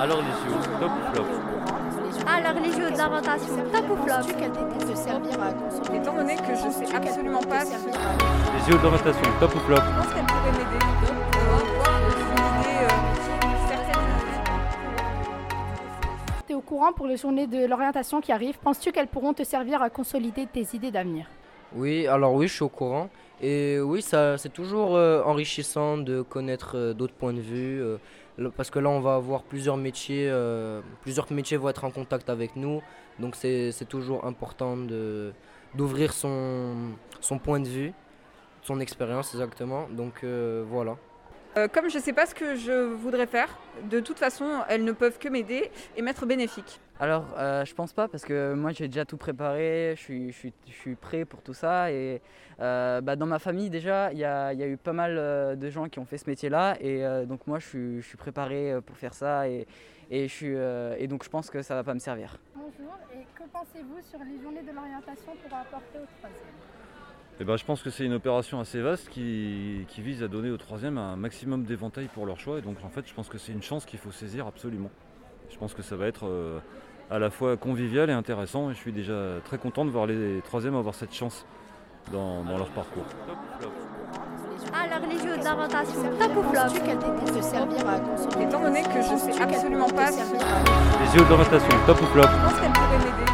Alors les JO, top ou flop Alors les jeux de l'orientation, top ou flop te servir à consommer. Étant donné que je sais absolument pas si Les JO d'orientation, top ou flop Je pense qu'elle pourrait m'aider pour avoir une idée euh, certaine. Tu es au courant pour les journées de l'orientation qui arrivent. Penses-tu qu'elles pourront te servir à consolider tes idées d'avenir? Oui, alors oui, je suis au courant. Et oui, ça, c'est toujours euh, enrichissant de connaître euh, d'autres points de vue. euh, parce que là, on va avoir plusieurs métiers. plusieurs métiers vont être en contact avec nous. Donc c'est, toujours important de, d'ouvrir son, point de vue, son expérience exactement. Donc voilà. Euh, comme je ne sais pas ce que je voudrais faire, de toute façon, elles ne peuvent que m'aider et m'être bénéfiques. Alors, euh, je pense pas parce que moi j'ai déjà tout préparé, je suis, je suis, je suis prêt pour tout ça. Et euh, bah, dans ma famille, déjà, il y a, il y a eu pas mal euh, de gens qui ont fait ce métier-là. Et euh, donc, moi je suis, je suis préparé pour faire ça. Et, et, je suis, euh, et donc, je pense que ça va pas me servir. Bonjour, et que pensez-vous sur les journées de l'orientation pour apporter au troisième? Eh ben, je pense que c'est une opération assez vaste qui, qui vise à donner aux troisièmes un maximum d'éventail pour leur choix. Et donc, en fait, je pense que c'est une chance qu'il faut saisir absolument. Je pense que ça va être euh, à la fois convivial et intéressant. Et je suis déjà très content de voir les troisièmes avoir cette chance dans, dans leur parcours. Top ou flop Alors les jeux de l'orientation, top ou flop Tu qu'elle servir à consommer. Étant donné que je sais absolument pas Les JO d'orientation, top ou flop? Je pense qu'elle pourrait m'aider